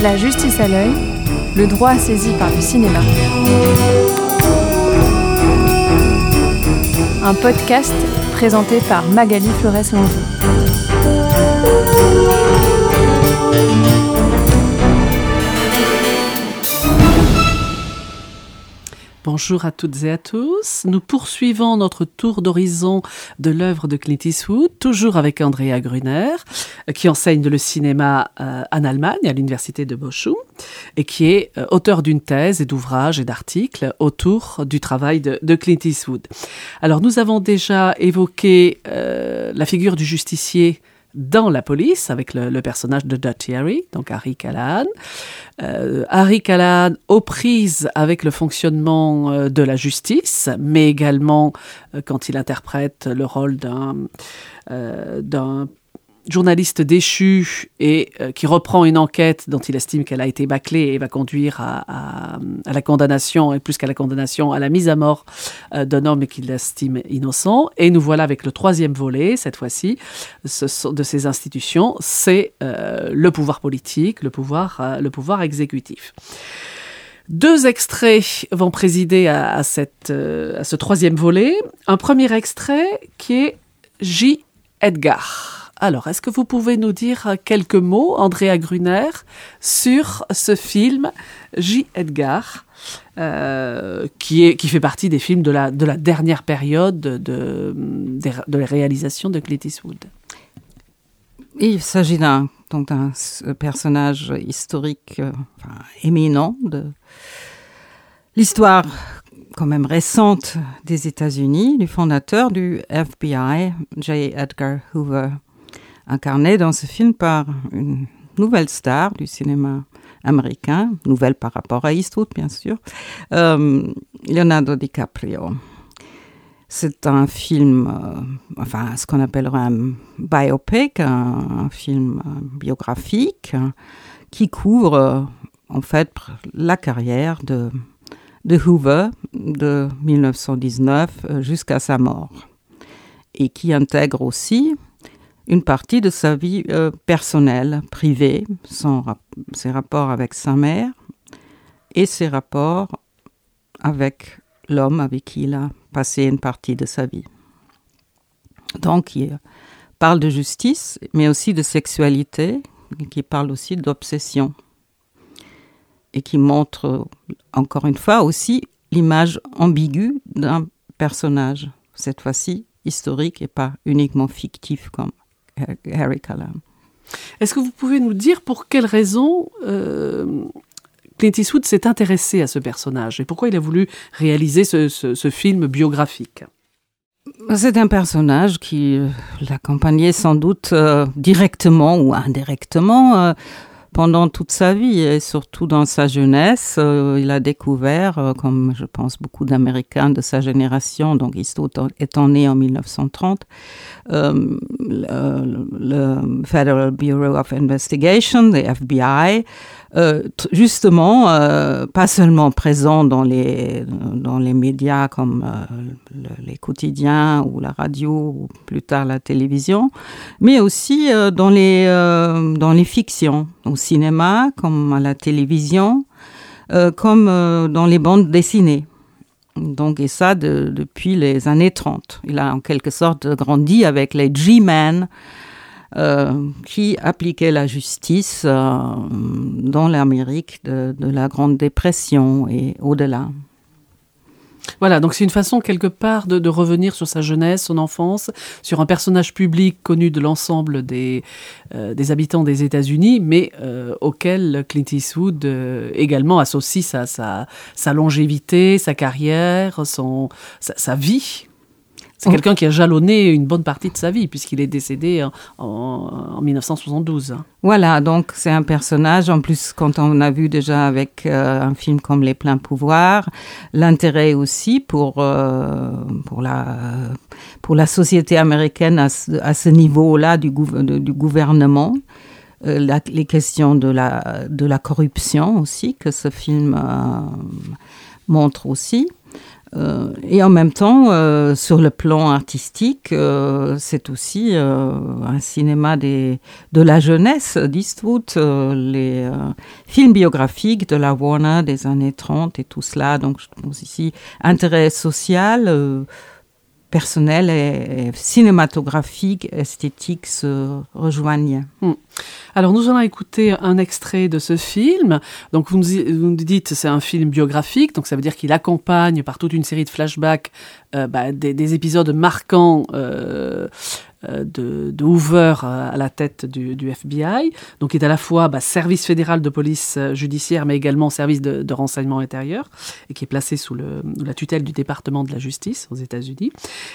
La justice à l'œil, le droit saisi par le cinéma. Un podcast présenté par Magali Flores-Longeau. Bonjour à toutes et à tous. Nous poursuivons notre tour d'horizon de l'œuvre de Clint Eastwood, toujours avec Andrea Gruner, qui enseigne le cinéma euh, en Allemagne à l'université de Bochum et qui est euh, auteur d'une thèse et d'ouvrages et d'articles autour du travail de, Clint Eastwood. Alors nous avons déjà évoqué euh, la figure du justicier dans la police avec le, personnage de Dutch Harry, donc Harry Callahan. Euh, Harry Callahan aux prises avec le fonctionnement euh, de la justice, mais également euh, quand il interprète le rôle d'un d'un journaliste déchu et euh, qui reprend une enquête dont il estime qu'elle a été bâclée et va conduire à, la condamnation, et plus qu'à la condamnation, à la mise à mort euh, d'un homme qu'il estime innocent. Et nous voilà avec le troisième volet, cette fois-ci, de ces institutions, c'est euh, le pouvoir politique, le pouvoir, le pouvoir exécutif. Deux extraits vont présider à, ce troisième volet. Un premier extrait qui est J. Edgar. Alors, est-ce que vous pouvez nous dire quelques mots, Andrea Gruner, sur ce film J. Edgar, euh, qui, fait partie des films de la, de la dernière période de, de, de la réalisation de Clint Eastwood? Il s'agit d'un personnage historique euh, éminent de l'histoire quand même récente des États-Unis, du fondateur du FBI, J. Edgar Hoover incarné dans ce film par une nouvelle star du cinéma américain, nouvelle par rapport à Eastwood bien sûr, euh, Leonardo DiCaprio. C'est un film, euh, enfin ce qu'on appellerait un biopic, un, film euh, biographique qui couvre en fait la carrière de, de Hoover de 1919 jusqu'à sa mort et qui intègre aussi une partie de sa vie euh, personnelle, privée, ses rapports avec sa mère et ses rapports avec l'homme avec qui il a passé une partie de sa vie. Donc, il parle de justice, mais aussi de sexualité, qui parle aussi d'obsession, et qui montre, encore une fois, aussi l'image ambiguë d'un personnage, cette fois-ci historique et pas uniquement fictif comme Harry Callan. Est-ce que vous pouvez nous dire pour quelles raisons euh, Clint Eastwood s'est intéressé à ce personnage et pourquoi il a voulu réaliser ce, film biographique? C'est un personnage qui euh, l'accompagnait sans doute euh, directement ou indirectement pendant toute sa vie et surtout dans sa jeunesse. Euh, il a découvert, euh, comme je pense beaucoup d'Américains de sa génération, donc Eastwood étant né en 1930, euh, le, Federal Bureau of Investigation, le FBI, euh, justement, euh, pas seulement présent dans les, dans les médias comme euh, les quotidiens ou la radio ou plus tard la télévision, mais aussi dans, les, dans les fictions, au cinéma comme à la télévision, comme dans les bandes dessinées. Donc, et ça depuis les années 30. Il a en quelque sorte grandi avec les G-Men, euh, qui appliquait la justice euh, dans l'Amérique de, la Grande Dépression et au-delà. Voilà, donc c'est une façon quelque part de, revenir sur sa jeunesse, son enfance, sur un personnage public connu de l'ensemble des, euh, habitants des États-Unis, mais auquel Clint Eastwood également associe sa, longévité, sa carrière, son, sa vie c'est quelqu'un qui a jalonné une bonne partie de sa vie, puisqu'il est décédé en, 1972. Voilà, donc c'est un personnage, en plus quand on a vu déjà avec euh, un film comme Les Pleins Pouvoirs, l'intérêt aussi pour, euh, pour, la, pour la société américaine à ce, niveau-là du, du, gouvernement. Euh, les questions de la, de la corruption aussi, que ce film montre aussi. Euh, et en même temps, euh, sur le plan artistique, euh, c'est aussi un cinéma de la jeunesse d'Eastwood, les films biographiques de la Warner des années 30 et tout cela. Donc, je pense ici intérêt social personnel et, cinématographique, esthétique se rejoignent. Hmm. Alors nous allons écouter un extrait de ce film. Donc vous nous, dites c'est un film biographique, donc ça veut dire qu'il accompagne par toute une série de flashbacks euh, bah, des, épisodes marquants euh, euh, de, Hoover à la tête du, FBI, donc qui est à la fois bah, service fédéral de police judiciaire, mais également service de, renseignement intérieur, et qui est placé sous la tutelle du département de la justice aux États-Unis.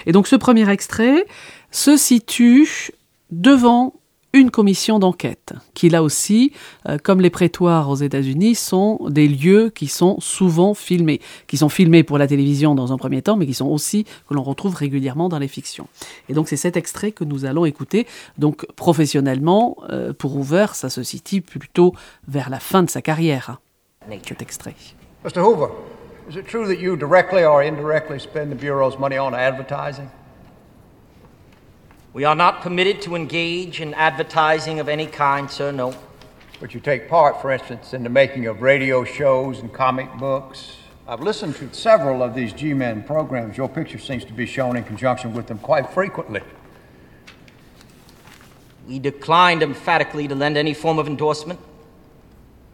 Et donc ce premier extrait se situe devant une commission d'enquête, qui là aussi, euh, comme les prétoires aux États-Unis, sont des lieux qui sont souvent filmés, qui sont filmés pour la télévision dans un premier temps, mais qui sont aussi que l'on retrouve régulièrement dans les fictions. Et donc c'est cet extrait que nous allons écouter. Donc professionnellement, euh, pour Hoover, ça se situe plutôt vers la fin de sa carrière. Cet extrait. Mr. Hoover, is it true that you directly or indirectly spend the bureau's money on advertising? We are not permitted to engage in advertising of any kind, sir, no. But you take part, for instance, in the making of radio shows and comic books. I've listened to several of these G Men programs. Your picture seems to be shown in conjunction with them quite frequently. We declined emphatically to lend any form of endorsement.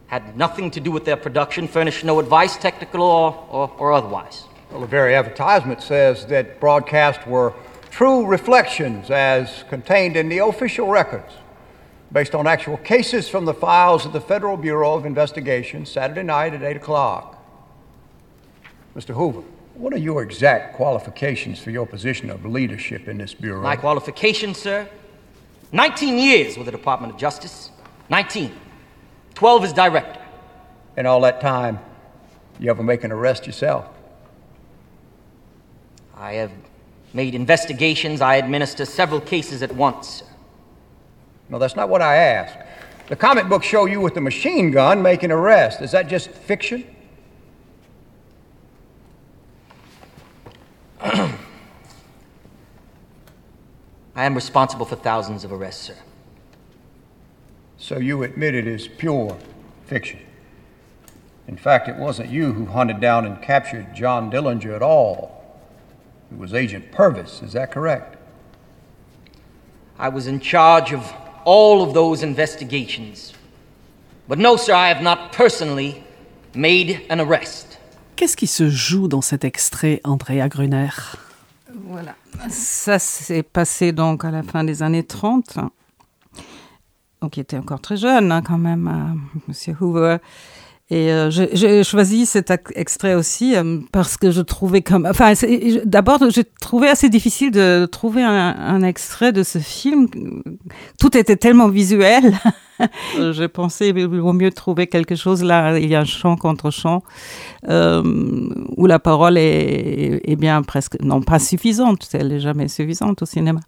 Had nothing to do with their production, furnished no advice, technical or, or, or otherwise. Well, the very advertisement says that broadcasts were true reflections as contained in the official records based on actual cases from the files of the Federal Bureau of Investigation Saturday night at 8 o'clock. Mr. Hoover, what are your exact qualifications for your position of leadership in this Bureau? My qualifications, sir? 19 years with the Department of Justice. 19. 12 as director. In all that time, you ever make an arrest yourself? I have made investigations. I administer several cases at once. No, that's not what I asked. The comic books show you with the machine gun making arrests. Is that just fiction? I am responsible for thousands of arrests, sir. So you admit it is pure fiction? In fact, it wasn't you who hunted down and captured John Dillinger at all. It was Agent Purvis, is that correct? I was in charge of all of those investigations. But no, sir, I have not personally made an arrest. Qu'est-ce qui se joue dans cet extrait, Andrea Gruner? Voilà. Ça s'est passé donc à la fin des années 30. Donc, il était encore très jeune, hein, quand même, euh, Monsieur Hoover. Et euh, j'ai choisi cet extrait aussi euh, parce que je trouvais comme, enfin, d'abord j'ai trouvé assez difficile de trouver un, un, extrait de ce film. Tout était tellement visuel. j'ai pensé il vaut mieux trouver quelque chose là. Il y a un chant contre chant euh, où la parole est, est, bien presque, non pas suffisante, elle n'est jamais suffisante au cinéma,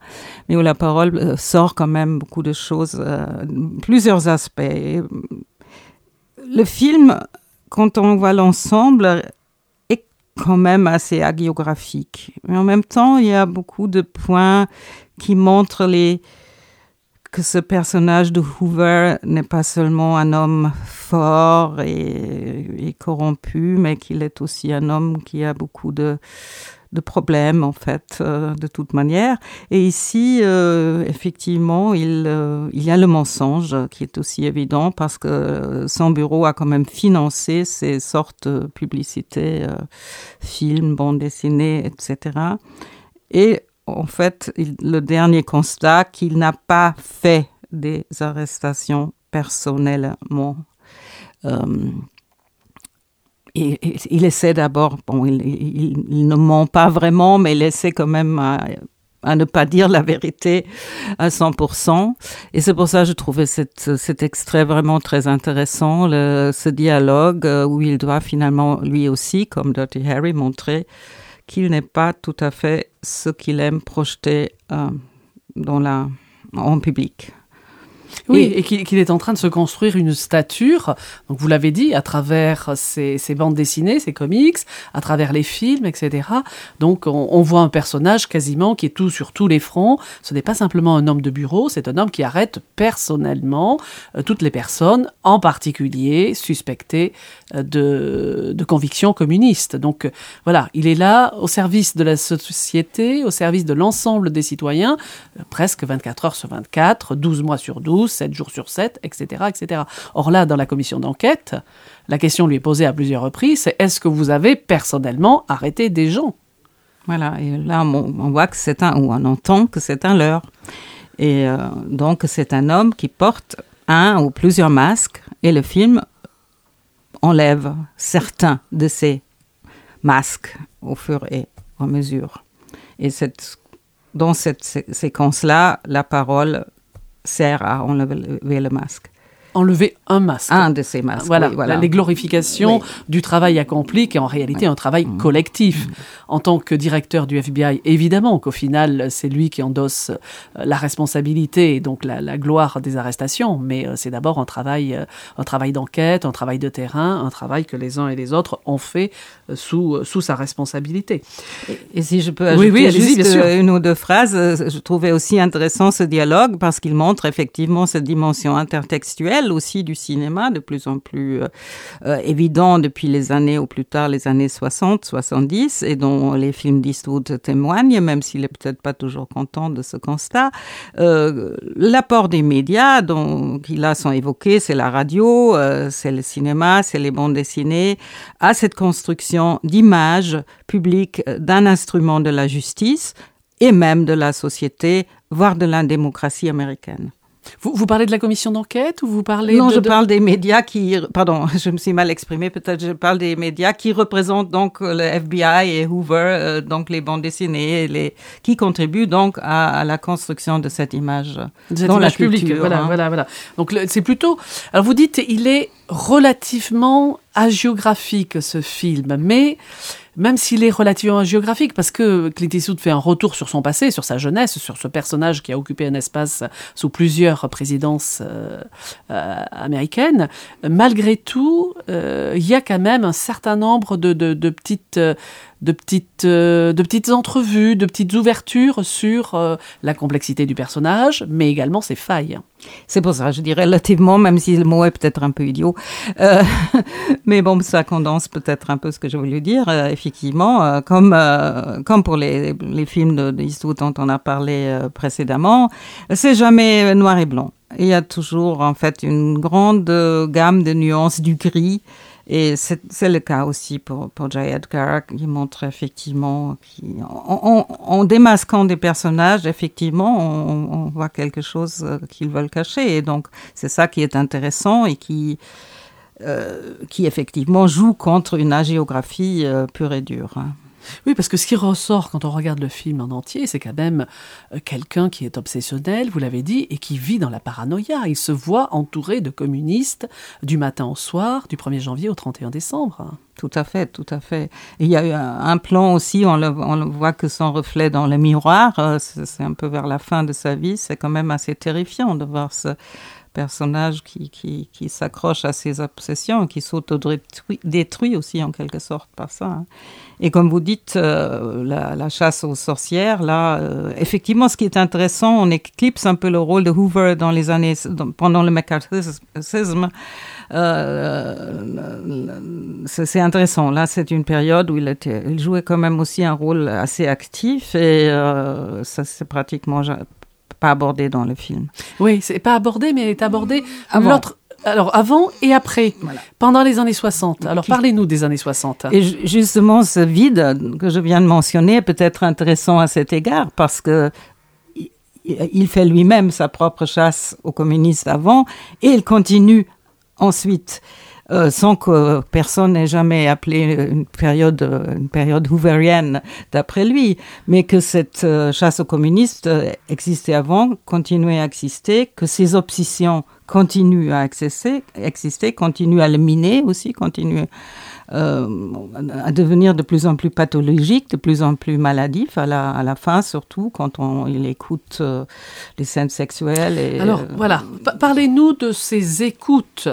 mais où la parole euh, sort quand même beaucoup de choses, plusieurs aspects le film, quand on voit l'ensemble, est quand même assez hagiographique. Mais en même temps, il y a beaucoup de points qui montrent les, que ce personnage de Hoover n'est pas seulement un homme fort et, et corrompu, mais qu'il est aussi un homme qui a beaucoup de, de problèmes en fait euh, de toute manière. Et ici, euh, effectivement, il, euh, il y a le mensonge qui est aussi évident parce que son bureau a quand même financé ces sortes de publicités, films, bandes dessinées, etc. Et en fait, le dernier constat qu'il n'a pas fait des arrestations personnellement il essaie d'abord, bon, il, ne ment pas vraiment, mais il essaie quand même à, ne pas dire la vérité à 100%. Et c'est pour ça que je trouvais cet extrait vraiment très intéressant, ce dialogue euh, où il doit finalement, lui aussi, comme Dirty Harry, montrer qu'il n'est pas tout à fait ce qu'il aime projeter euh, dans la, en public. Oui, et, qu'il est en train de se construire une stature, donc vous l'avez dit, à travers ses, bandes dessinées, ses comics, à travers les films, etc. Donc on, voit un personnage quasiment qui est tout sur tous les fronts. Ce n'est pas simplement un homme de bureau, c'est un homme qui arrête personnellement euh, toutes les personnes, en particulier suspectées de, convictions communistes. Donc euh, voilà, il est là au service de la société, au service de l'ensemble des citoyens, presque 24 heures sur 24, 12 mois sur 12, 7 jours sur 7, etc., etc. Or là, dans la commission d'enquête, la question lui est posée à plusieurs reprises, c'est est-ce que vous avez personnellement arrêté des gens? Voilà, et là, on, voit que c'est un, ou on entend que c'est un leurre. Et euh, donc, c'est un homme qui porte un ou plusieurs masques, et le film enlève certains de ces masques au fur et à mesure. Et dans cette séquence-là, la parole sert à enlever le masque enlever un masque. Un de ces masques. Voilà, voilà. les glorifications du travail accompli, qui est en réalité un travail mmh. collectif. Mmh. En tant que directeur du FBI, évidemment qu'au final, c'est lui qui endosse euh, la responsabilité et donc la, gloire des arrestations, mais euh, c'est d'abord un travail, euh, un travail d'enquête, un travail de terrain, un travail que les uns et les autres ont fait sous, sous sa responsabilité. Et, si je peux ajouter oui, juste une ou deux phrases, je trouvais aussi intéressant ce dialogue parce qu'il montre effectivement cette dimension intertextuelle aussi du cinéma, de plus en plus euh, euh, évident depuis les années, ou plus tard les années 60, 70, et dont les films d'Eastwood témoignent, même s'il n'est peut-être pas toujours content de ce constat. Euh, l'apport des médias, dont qui là sont évoqués, c'est la radio, c'est le cinéma, c'est les bandes dessinées, à cette construction d'image publique d'un instrument de la justice et même de la société, voire de la démocratie américaine. Vous, parlez de la commission d'enquête ou vous parlez Non, je parle des médias qui... Pardon, je me suis mal exprimée. Peut-être je parle des médias qui représentent donc le FBI et Hoover, euh, donc les bandes dessinées, les, qui contribuent donc à, la construction de cette image dans la publique. Voilà, hein. voilà, voilà. Donc c'est plutôt... Alors vous dites, il est relativement agiographique ce film, mais même s'il est relativement géographique, parce que Clint Eastwood fait un retour sur son passé, sur sa jeunesse, sur ce personnage qui a occupé un espace sous plusieurs présidences euh, euh, américaines, malgré tout, euh, il y a quand même un certain nombre de, de petites de petites, euh, de petites entrevues, de petites ouvertures sur euh, la complexité du personnage, mais également ses failles. C'est pour ça, je dis relativement, même si le mot est peut-être un peu idiot. Euh, mais bon, ça condense peut-être un peu ce que je voulais dire. effectivement, comme, comme pour les, films de, de dont on a parlé précédemment, c'est jamais noir et blanc. Il y a toujours en fait une grande gamme de nuances du gris et c'est le cas aussi pour, pour J. Edgar, qui montre effectivement, qui, en, démasquant des personnages, effectivement, on, voit quelque chose euh, qu'ils veulent cacher. Et donc, c'est ça qui est intéressant et qui, euh, qui effectivement joue contre une agiographie euh, pure et dure. Hein. Oui, parce que ce qui ressort quand on regarde le film en entier, c'est quand même euh, quelqu'un qui est obsessionnel, vous l'avez dit, et qui vit dans la paranoïa. Il se voit entouré de communistes du matin au soir, du 1er janvier au 31 décembre. Tout à fait, tout à fait. il y a eu un, plan aussi, on le, on voit que son reflet dans le miroir, euh, c'est un peu vers la fin de sa vie, c'est quand même assez terrifiant de voir ce personnage qui, qui, qui s'accroche à ses obsessions, qui s'auto-détruit aussi en quelque sorte par ça. Hein. Et comme vous dites, euh, la, chasse aux sorcières, là, euh, effectivement, ce qui est intéressant, on éclipse un peu le rôle de Hoover dans les années, pendant le McCarthyisme. Euh, c'est intéressant. Là, c'est une période où il, était, il jouait quand même aussi un rôle assez actif et ça, c'est pratiquement pas abordé dans le film. Oui, c'est pas abordé, mais est abordé l'autre. Alors avant et après, pendant les années 60. Alors parlez-nous des années 60. Et justement, ce vide que je viens de mentionner est peut-être intéressant à cet égard parce que il fait lui-même sa propre chasse aux communistes avant et il continue ensuite. Euh, sans que personne n'ait jamais appelé une période, une période hooverienne d'après lui, mais que cette euh, chasse aux communistes euh, existait avant, continuait à exister, que ses obsessions continuent à exister, exister continuent à le miner aussi, continuent à devenir de plus en plus pathologique, de plus en plus maladif à la, à la fin, surtout quand on, il écoute les scènes sexuelles. Et, Alors voilà, parlez-nous de ces écoutes.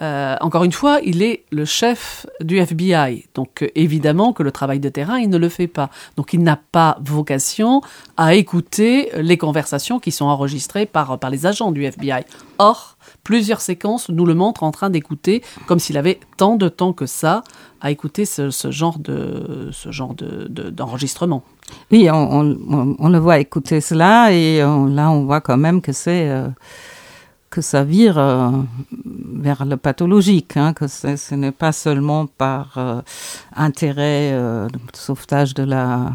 Euh, encore une fois, il est le chef du FBI. Donc euh, évidemment que le travail de terrain, il ne le fait pas. Donc il n'a pas vocation à écouter les conversations qui sont enregistrées par, par les agents du FBI. Or, plusieurs séquences nous le montrent en train d'écouter, comme s'il avait tant de temps que ça à écouter ce, genre de ce genre d'enregistrement. oui, on, le voit écouter cela et là on voit quand même que c'est euh, que ça vire euh, vers le pathologique, hein, que ce n'est pas seulement par euh, intérêt euh, de sauvetage de la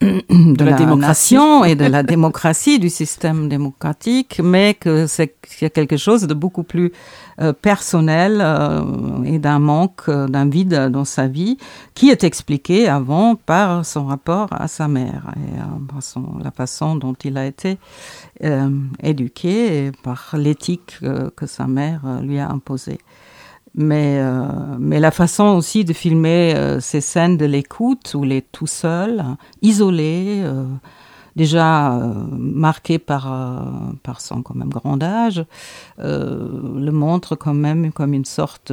de, la, démocratie et de la démocratie, du système démocratique, mais que c'est quelque chose de beaucoup plus euh, personnel euh, et d'un manque, euh, d'un vide dans sa vie, qui est expliqué avant par son rapport à sa mère et par son, la façon dont il a été éduqué et par l'éthique que sa mère lui a imposée. Mais, euh, mais la façon aussi de filmer euh, ces scènes de l'écoute où il est tout seul, isolé, euh, déjà marqué par, par son quand même grand âge, le montre quand même comme une sorte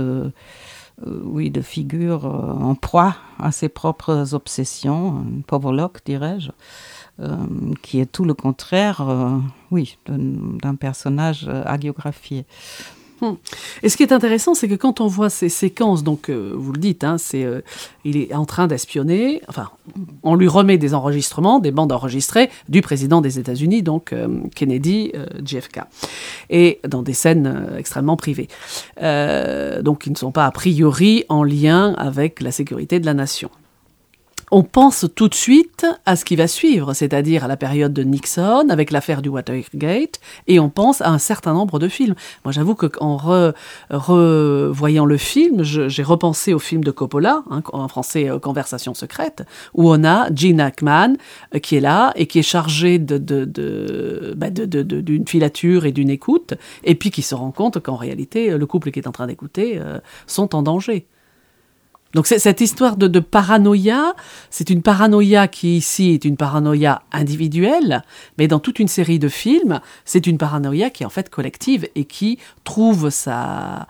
oui, de figure en proie à ses propres obsessions, un pauvre Locke, dirais-je. qui est tout le contraire, oui, d'un personnage hagiographié. Hmm. Et ce qui est intéressant, c'est que quand on voit ces séquences, donc euh, vous le dites, hein, c'est, euh, il est en train d'espionner, enfin, on lui remet des enregistrements, des bandes enregistrées du président des États-Unis, donc euh, Kennedy, JFK, et dans des scènes extrêmement privées, donc qui ne sont pas a priori en lien avec la sécurité de la nation on pense tout de suite à ce qui va suivre, c'est-à-dire à la période de Nixon, avec l'affaire du Watergate, et on pense à un certain nombre de films. Moi, j'avoue qu'en revoyant le film, j'ai repensé au film de Coppola, hein, en français euh, Conversation secrète, où on a Gene Hackman euh, qui est là et qui est chargé de, bah, d'une filature et d'une écoute, et puis qui se rend compte qu'en réalité, le couple qui est en train d'écouter euh, sont en danger. Donc cette histoire de, paranoïa, c'est une paranoïa qui ici est une paranoïa individuelle, mais dans toute une série de films, c'est une paranoïa qui est en fait collective et qui trouve sa,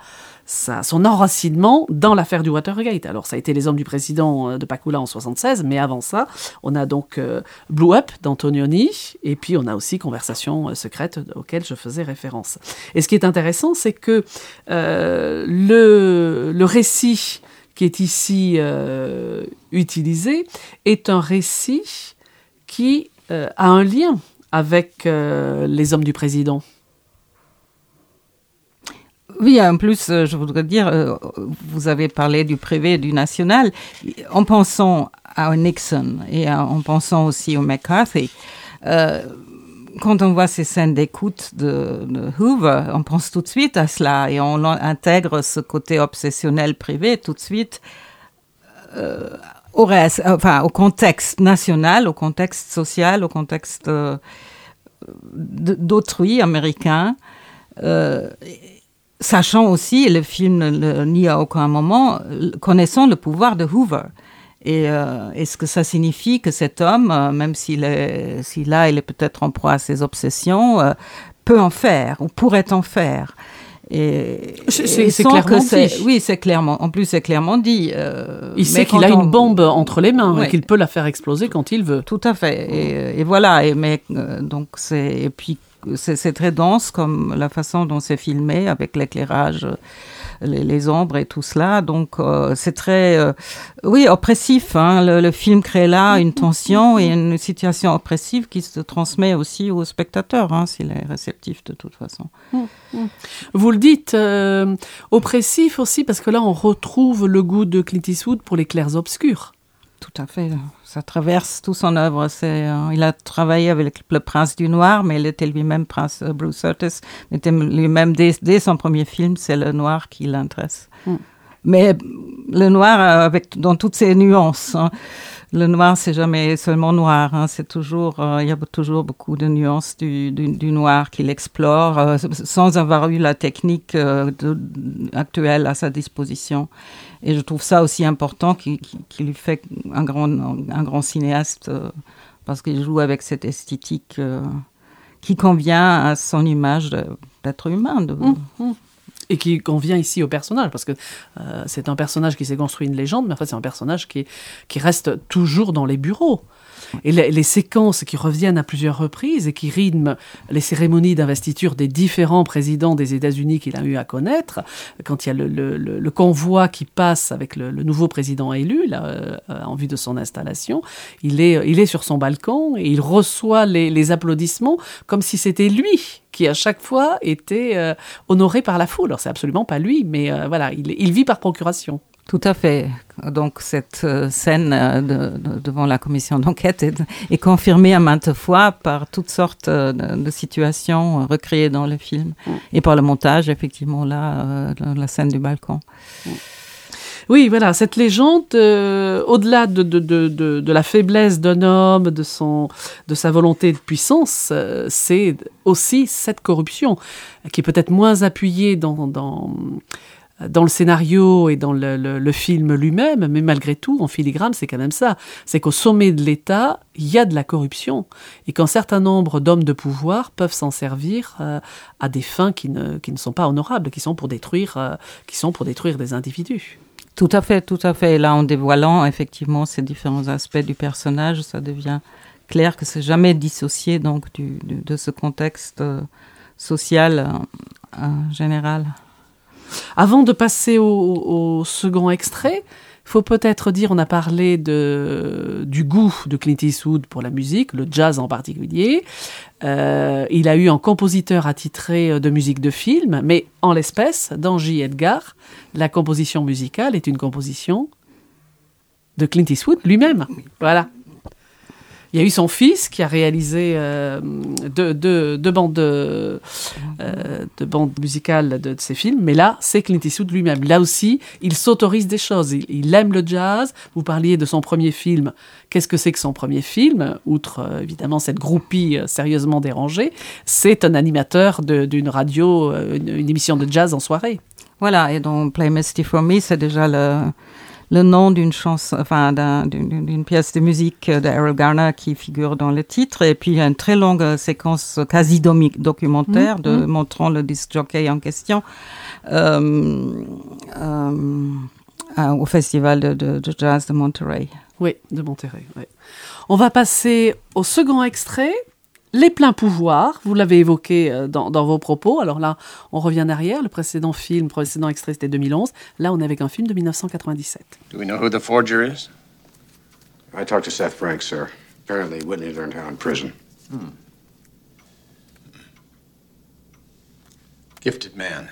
son enracinement dans l'affaire du Watergate. Alors, ça a été Les Hommes du Président euh, de Pakula en 76, mais avant ça, on a donc euh, Blue Up d'Antonioni, et puis on a aussi Conversation euh, secrète auquel je faisais référence. Et ce qui est intéressant, c'est que le, le récit qui est ici euh, utilisé est un récit qui euh, a un lien avec euh, les hommes du président. Oui, en plus, je voudrais dire, vous avez parlé du privé et du national. En pensant à Nixon et en pensant aussi au McCarthy, quand on voit ces scènes d'écoute de, Hoover, on pense tout de suite à cela et on intègre ce côté obsessionnel privé tout de suite euh, au, contexte national, au contexte social, au contexte euh, d'autrui américain. Euh, sachant aussi, le film nie à aucun moment, connaissant le pouvoir de Hoover. Et euh, est-ce que ça signifie que cet homme, euh, même s'il est, s'il là, il est peut-être en proie à ses obsessions, euh, peut en faire ou pourrait en faire? Et, c'est clairement dit. Oui, c'est clairement. En plus, c'est clairement dit. il sait qu'il a une bombe entre les mains et qu'il peut la faire exploser quand il veut. Tout à fait. Et, et voilà. Et mais donc c'est et puis c'est très dense comme la façon dont c'est filmé avec l'éclairage les, ombres et tout cela. Donc euh, c'est très, euh, oui, oppressif. Hein. Le, film crée là une tension et une situation oppressive qui se transmet aussi au spectateur, hein, s'il est réceptif de toute façon. Vous le dites, euh, oppressif aussi parce que là on retrouve le goût de Clint Eastwood pour les clairs obscurs. Tout à fait ça traverse tout son œuvre. C'est, euh, il a travaillé avec le prince du noir, mais il était lui-même prince euh, Bruce Curtis. Il était lui-même dès, son premier film, c'est le noir qui l'intéresse. Hmm. Mais le noir euh, avec dans toutes ses nuances. Hein. Le noir, c'est jamais seulement noir. Hein. C'est toujours, il y a toujours beaucoup de nuances du, du, noir qu'il explore sans avoir eu la technique actuelle à sa disposition. Et je trouve ça aussi important qui, lui fait un grand, un grand cinéaste euh, parce qu'il joue avec cette esthétique euh, qui convient à son image d'être humain. Mmh, mmh. Et qui convient ici au personnage, parce que euh, c'est un personnage qui s'est construit une légende, mais en fait c'est un personnage qui, qui reste toujours dans les bureaux. Et les, séquences qui reviennent à plusieurs reprises et qui rythment les cérémonies d'investiture des différents présidents des États-Unis qu'il a eu à connaître, quand il y a le, convoi qui passe avec le, nouveau président élu, là, euh, en vue de son installation, il est, il est sur son balcon et il reçoit les, applaudissements comme si c'était lui qui à chaque fois était euh, honoré par la foule. Alors c'est absolument pas lui, mais euh, voilà, il vit par procuration. Tout à fait. Donc cette euh, scène euh, devant la commission d'enquête est, confirmée à maintes fois par toutes sortes euh, de, situations recréées dans le film et par le montage, effectivement, là, la scène du balcon. Oui, voilà, cette légende, au-delà de, de, la faiblesse d'un homme, de, son, de sa volonté de puissance, c'est aussi cette corruption qui est peut-être moins appuyée dans dans le scénario et dans le, film lui-même, mais malgré tout, en filigrane, c'est quand même ça. C'est qu'au sommet de l'État, il y a de la corruption et qu'un certain nombre d'hommes de pouvoir peuvent s'en servir euh, à des fins qui ne, sont pas honorables, qui sont pour détruire, euh, qui sont pour détruire des individus. Tout à fait, tout à fait. Et là, en dévoilant effectivement ces différents aspects du personnage, ça devient clair que c'est jamais dissocié donc de ce contexte euh, social général. Avant de passer au, second extrait, il faut peut-être dire, on a parlé du goût de Clint Eastwood pour la musique, le jazz en particulier. Euh, il a eu un compositeur attitré de musique de film, mais en l'espèce, dans J. Edgar, la composition musicale est une composition de Clint Eastwood lui-même. Voilà. Il y a eu son fils qui a réalisé euh, deux, bandes, de, euh, bandes musicales de, ses films, mais là, c'est Clint Eastwood lui-même. Là aussi, il s'autorise des choses. Il, aime le jazz. Vous parliez de son premier film. Qu'est-ce que c'est que son premier film? Outre, euh, évidemment, cette groupie sérieusement dérangée, c'est un animateur d'une radio, une, une émission de jazz en soirée. Voilà, et donc Play Misty for Me, c'est déjà le le nom d'une chanson, enfin d'une pièce de musique de Garner qui figure dans le titre, et puis une très longue séquence quasi documentaire de mm-hmm. montrant le disc jockey en question euh, euh, au festival de, jazz de Monterey. Oui, de Monterey. On va passer au second extrait les pleins pouvoirs, vous l'avez évoqué euh, dans, vos propos. Alors là, on revient en arrière. Le précédent film, le précédent extrait, c'était 2011. Là, on est avec un film de 1997. Do we know who the forger is? I talked to Seth Frank, sir. Apparently, Whitney learned how in prison. Hmm. Gifted man.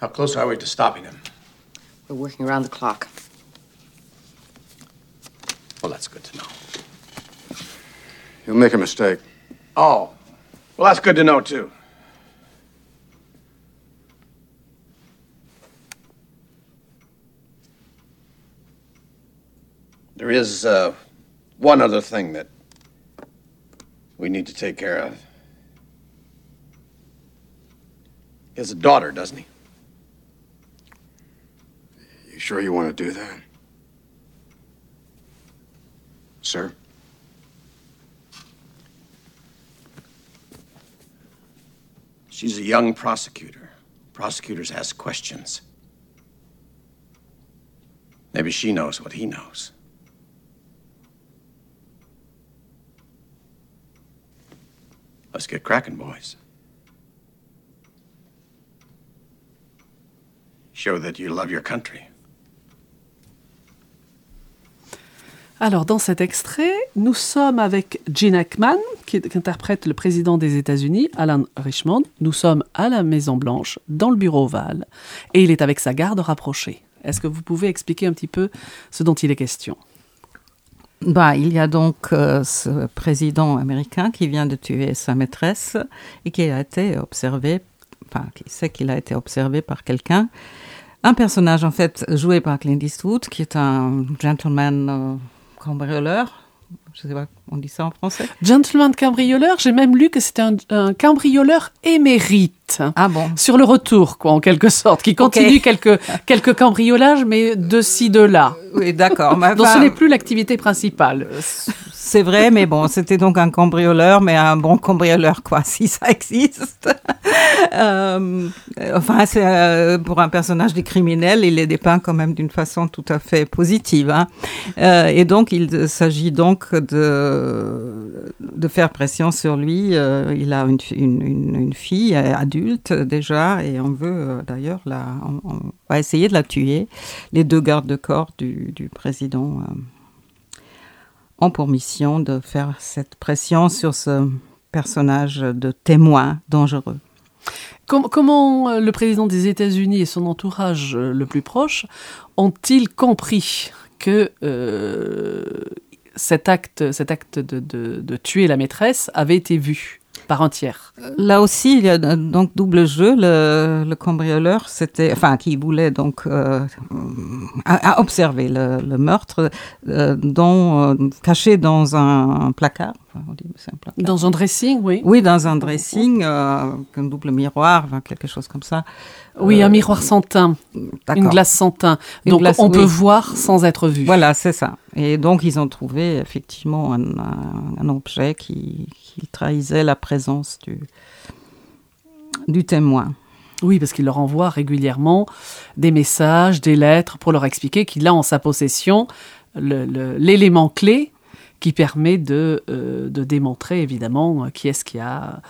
How close are we to stopping him? We're working around the clock. Well, that's good to know. You'll make a mistake. Oh. Well, that's good to know, too. There is uh, one other thing that we need to take care of. He has a daughter, doesn't he? You sure you want to do that? Sir? She's a young prosecutor. Prosecutors ask questions. Maybe she knows what he knows. Let's get cracking, boys. Show that you love your country. Alors, dans cet extrait, nous sommes avec Gene Hackman, qui, interprète le président des États-Unis, Alan Richmond. Nous sommes à la Maison-Blanche, dans le bureau ovale, et il est avec sa garde rapprochée. Est-ce que vous pouvez expliquer un petit peu ce dont il est question? Bah, il y a donc euh, ce président américain qui vient de tuer sa maîtresse et qui a été observé, enfin, qui sait qu'il a été observé par quelqu'un. Un personnage, en fait, joué par Clint Eastwood, qui est un gentleman euh, cambrioleur, Je sais pas, on dit ça en français Gentleman cambrioleur, j'ai même lu que c'était un, cambrioleur émérite. Ah bon Sur le retour, quoi, en quelque sorte, qui continue quelques, quelques cambriolages, mais de ci, de là. Oui, d'accord. Donc ce n'est plus l'activité principale. Euh, c'est vrai, mais bon, c'était donc un cambrioleur, mais un bon cambrioleur, quoi, si ça existe. euh, enfin, c'est euh, pour un personnage des criminels, il est dépeint quand même d'une façon tout à fait positive. Hein. Euh, et donc, il s'agit donc de, de faire pression sur lui. Euh, il a une, une, une, fille adulte déjà, et on veut d'ailleurs, on, on, va essayer de la tuer. Les deux gardes de corps du, du président ont pour mission de faire cette pression sur ce personnage de témoin dangereux. comment euh, le président des États-Unis et son entourage euh, le plus proche ont-ils compris que euh, cet acte, cet acte de, de, tuer la maîtresse avait été vu par entière. Là aussi, il y a donc double jeu. Le, le cambrioleur, c'était, enfin, qui voulait donc euh, à, observer le, le meurtre, euh, dont, euh, caché dans un, placard, on dit, un placard. Dans un dressing, oui. Oui, dans un dressing, euh, un double miroir, quelque chose comme ça. Oui, un miroir sans teint, une glace sans teint. Donc on peut voir sans être vu. Voilà, c'est ça. Et donc ils ont trouvé effectivement un, un objet qui, qui trahissait la présence du, témoin. Oui, parce qu'il leur envoie régulièrement des messages, des lettres pour leur expliquer qu'il a en sa possession l'élément clé qui permet de, euh, de démontrer évidemment qui est-ce qui a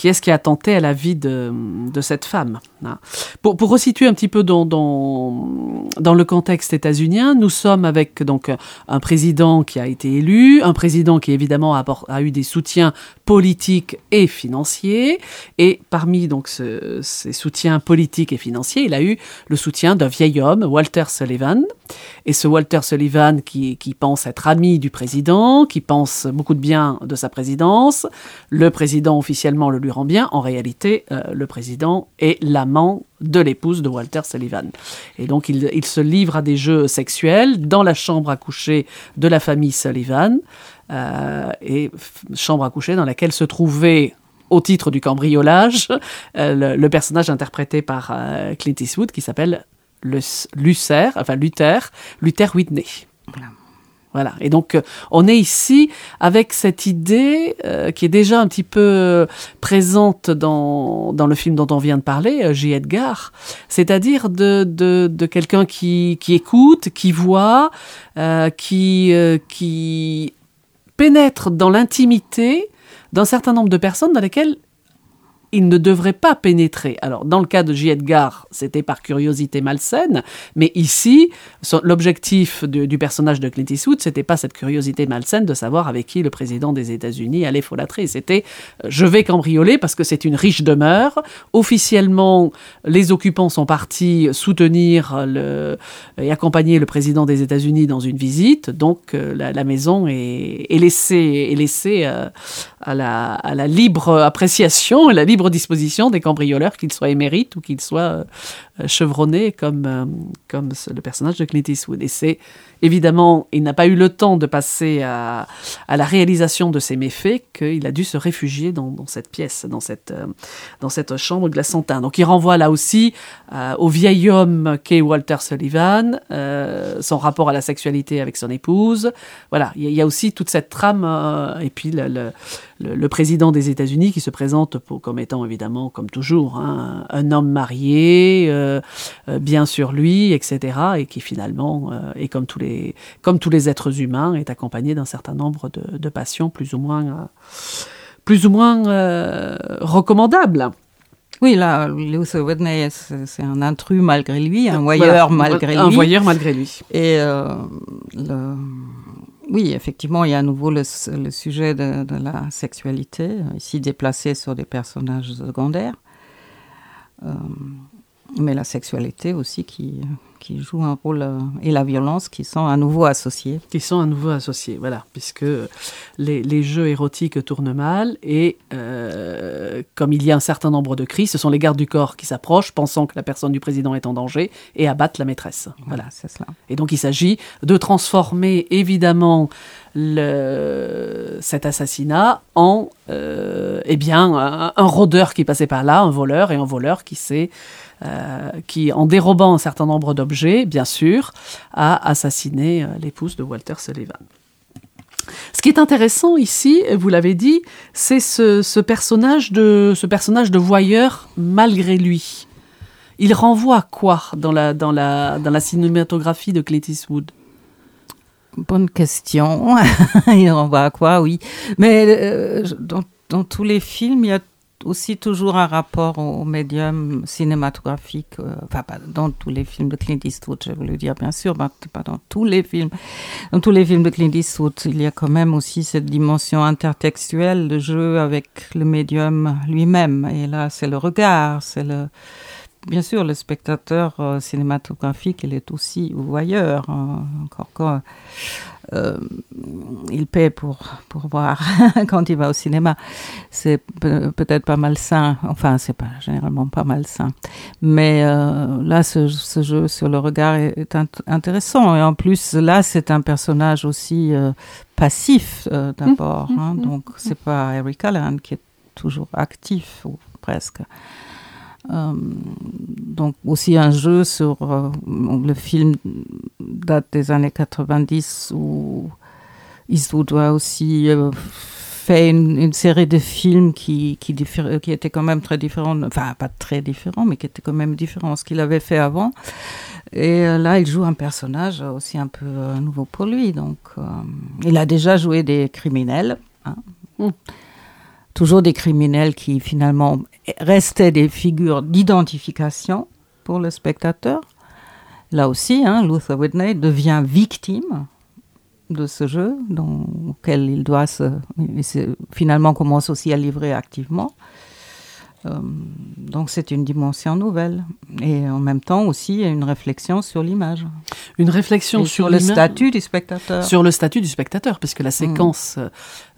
qui est-ce qui a tenté à la vie de, cette femme. Hein. Pour, pour resituer un petit peu dans, dans, le contexte états-unien, nous sommes avec donc un président qui a été élu, un président qui évidemment a, a eu des soutiens politiques et financiers, et parmi donc ce, ces soutiens politiques et financiers, il a eu le soutien d'un vieil homme, Walter Sullivan, et ce Walter Sullivan qui, qui pense être ami du président, qui pense beaucoup de bien de sa présidence, le président officiellement le lui en réalité, euh, le président est l'amant de l'épouse de Walter Sullivan. Et donc, il, se livre à des jeux sexuels dans la chambre à coucher de la famille Sullivan, euh, et chambre à coucher dans laquelle se trouvait au titre du cambriolage, euh, le, personnage interprété par Clint Eastwood qui s'appelle Luther, enfin Luther, Luther Whitney. Et donc, euh, on est ici avec cette idée euh, qui est déjà un petit peu euh, présente dans, dans le film dont on vient de parler, J. Edgar, c'est-à-dire de, de, de quelqu'un qui, qui écoute, qui voit, qui, qui pénètre dans l'intimité d'un certain nombre de personnes dans lesquelles il ne devrait pas pénétrer. Alors, dans le cas de J. Edgar, c'était par curiosité malsaine, mais ici, l'objectif du personnage de Clint Eastwood, c'était pas cette curiosité malsaine de savoir avec qui le président des États-Unis allait folâtrer. C'était euh, je vais cambrioler parce que c'est une riche demeure. Officiellement, les occupants sont partis soutenir et accompagner le président des États-Unis dans une visite, donc euh, la, maison est, laissée, euh, à, la, à la libre appréciation, à la libre disposition des cambrioleurs, qu'ils soient émérites ou qu'ils soient euh, chevronnés comme, euh, comme le personnage de Clint Eastwood. Et c'est évidemment, il n'a pas eu le temps de passer à, à la réalisation de ces méfaits qu'il a dû se réfugier dans, cette pièce, dans cette, euh, dans cette chambre glaçantine. Donc il renvoie là aussi au vieil homme qu'est Walter Sullivan, son rapport à la sexualité avec son épouse. Voilà, il y, a aussi toute cette trame, et puis le, le, président des États-Unis qui se présente pour, comme étant évidemment, comme toujours, hein, un homme marié, euh, bien sur lui, etc., et qui finalement, euh, et comme tous les, comme tous les êtres humains, est accompagné d'un certain nombre de, de, passions plus ou moins, plus ou moins recommandables. Oui, là, Lewis Whitney, c'est un intrus malgré lui, un voyeur malgré lui. Un voyeur malgré lui. Et le, oui, effectivement, il y a à nouveau le, sujet de, la sexualité, ici déplacé sur des personnages secondaires. Euh, mais la sexualité aussi qui, qui jouent un rôle, euh, et la violence qui sont à nouveau associés. Qui sont à nouveau associés, voilà, puisque les, les jeux érotiques tournent mal et comme il y a un certain nombre de cris, ce sont les gardes du corps qui s'approchent, pensant que la personne du président est en danger et abattent la maîtresse. Voilà, c'est cela. Et donc il s'agit de transformer évidemment le, cet assassinat en euh, eh bien, un, rôdeur qui passait par là, un voleur, et un voleur qui s'est. Euh, qui, en dérobant un certain nombre d'objets, bien sûr, a assassiné euh, l'épouse de Walter Sullivan. Ce qui est intéressant ici, vous l'avez dit, c'est ce, personnage de, ce personnage de voyeur malgré lui. Il renvoie à quoi dans la, cinématographie de Clint Eastwood? Bonne question. il renvoie à quoi, oui. Mais euh, dans, tous les films, il y a aussi toujours un rapport au, médium cinématographique. Euh, enfin, pas dans tous les films de Clint Eastwood, je le dire, bien sûr, pas dans tous les films. Dans tous les films de Clint Eastwood, il y a quand même aussi cette dimension intertextuelle de jeu avec le médium lui-même. Et là, c'est le regard, c'est le bien sûr, le spectateur euh, cinématographique, il est aussi voyeur. Hein, encore quand euh, il paie pour, pour voir quand il va au cinéma. C'est peut-être pas malsain. Enfin, c'est pas généralement pas malsain. Mais euh, là, ce, jeu sur le regard est, intéressant. Et en plus, là, c'est un personnage aussi passif d'abord. Mmh, hein. mmh, donc, mmh. c'est pas Eric Allen qui est toujours actif, ou presque. Euh, donc aussi un jeu sur euh, le film date des années 90 où Eastwood a aussi euh, fait une, série de films qui, qui, qui étaient quand même très différents, enfin pas très différents, mais qui étaient quand même différents de ce qu'il avait fait avant. Et là, il joue un personnage aussi un peu nouveau pour lui. Donc, il a déjà joué des criminels. Hein. Mm toujours des criminels qui finalement restaient des figures d'identification pour le spectateur. Là aussi, hein, Luther Whitney devient victime de ce jeu, dans, auquel il doit se, finalement commence aussi à livrer activement. Euh, donc c'est une dimension nouvelle et en même temps aussi une réflexion sur l'image. Une réflexion sur, le statut du spectateur. Sur le statut du spectateur, parce que la mm. séquence,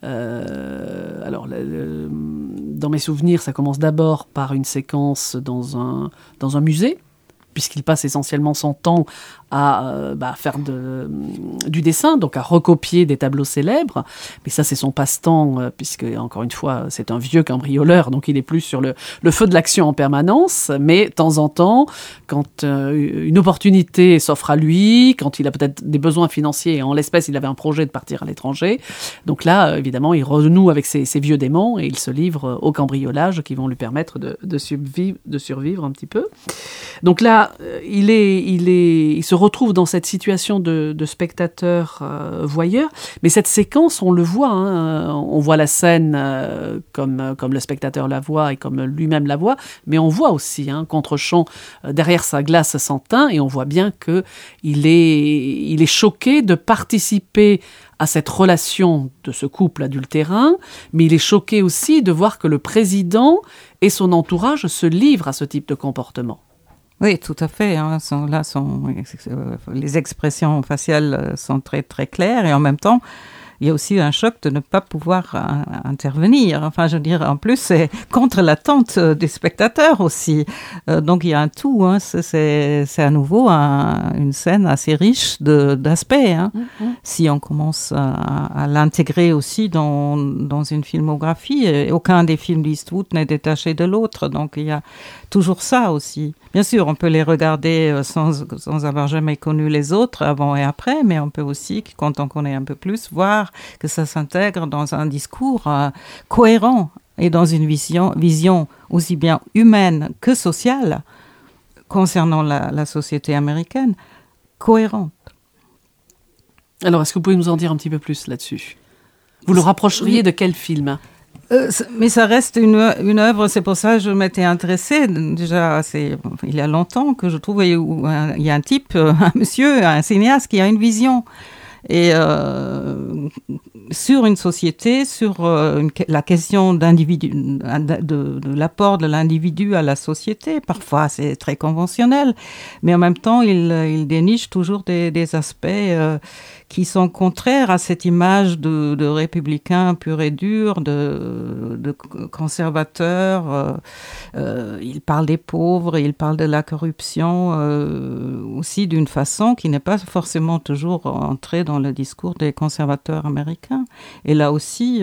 euh, alors dans mes souvenirs, ça commence d'abord par une séquence dans un, dans un musée puisqu'il passe essentiellement son temps à euh, bah, faire du dessin, donc à recopier des tableaux célèbres. Mais ça, c'est son passe-temps, euh, puisque, encore une fois, c'est un vieux cambrioleur, donc il est plus sur le, feu de l'action en permanence. Mais de temps en temps, quand euh, une opportunité s'offre à lui, quand il a peut-être des besoins financiers, en l'espèce, il avait un projet de partir à l'étranger, donc là, évidemment, il renoue avec ses, vieux démons et il se livre au cambriolage qui vont lui permettre de, de, survivre, de survivre un petit peu. Donc là, il, est, il, est, il se retrouve dans cette situation de, spectateur euh, voyeur. Mais cette séquence, on le voit, hein, on voit la scène euh, comme, comme le spectateur la voit et comme lui-même la voit, mais on voit aussi un hein, contre-champ euh, derrière sa glace sans teint et on voit bien que il est, il est choqué de participer à cette relation de ce couple adultérin, mais il est choqué aussi de voir que le président et son entourage se livrent à ce type de comportement. Oui, tout à fait. Hein. là, sont, les expressions faciales euh, sont très très claires et en même temps, il y a aussi un choc de ne pas pouvoir euh, intervenir. Enfin, je veux dire, en plus, c'est contre l'attente euh, des spectateurs aussi. Euh, donc, il y a un tout. Hein. C'est à nouveau une scène assez riche d'aspects. Hein. Mm-hmm. Si on commence à, l'intégrer aussi dans, dans, une filmographie, aucun des films d'Eastwood n'est détaché de l'autre. Donc, il y a toujours ça aussi. Bien sûr, on peut les regarder sans, sans avoir jamais connu les autres avant et après, mais on peut aussi, quand on connaît un peu plus, voir que ça s'intègre dans un discours euh, cohérent et dans une vision, vision aussi bien humaine que sociale concernant la, société américaine, cohérente. Alors, est-ce que vous pouvez nous en dire un petit peu plus là-dessus? Vous le rapprocheriez de quel film? Euh, mais ça reste une, une œuvre, c'est pour ça que je m'étais intéressée. Déjà, c'est il y a longtemps que je trouvais où il y a un type, un monsieur, un cinéaste qui a une vision et euh, sur une société, sur euh, la question de, l'apport de l'individu à la société. Parfois, c'est très conventionnel, mais en même temps, il, déniche toujours des, aspects qui sont contraires à cette image de, républicain pur et dur, de, conservateur. Euh, euh, il parle des pauvres, il parle de la corruption euh, aussi d'une façon qui n'est pas forcément toujours entrée dans le discours des conservateurs américains. Et là aussi,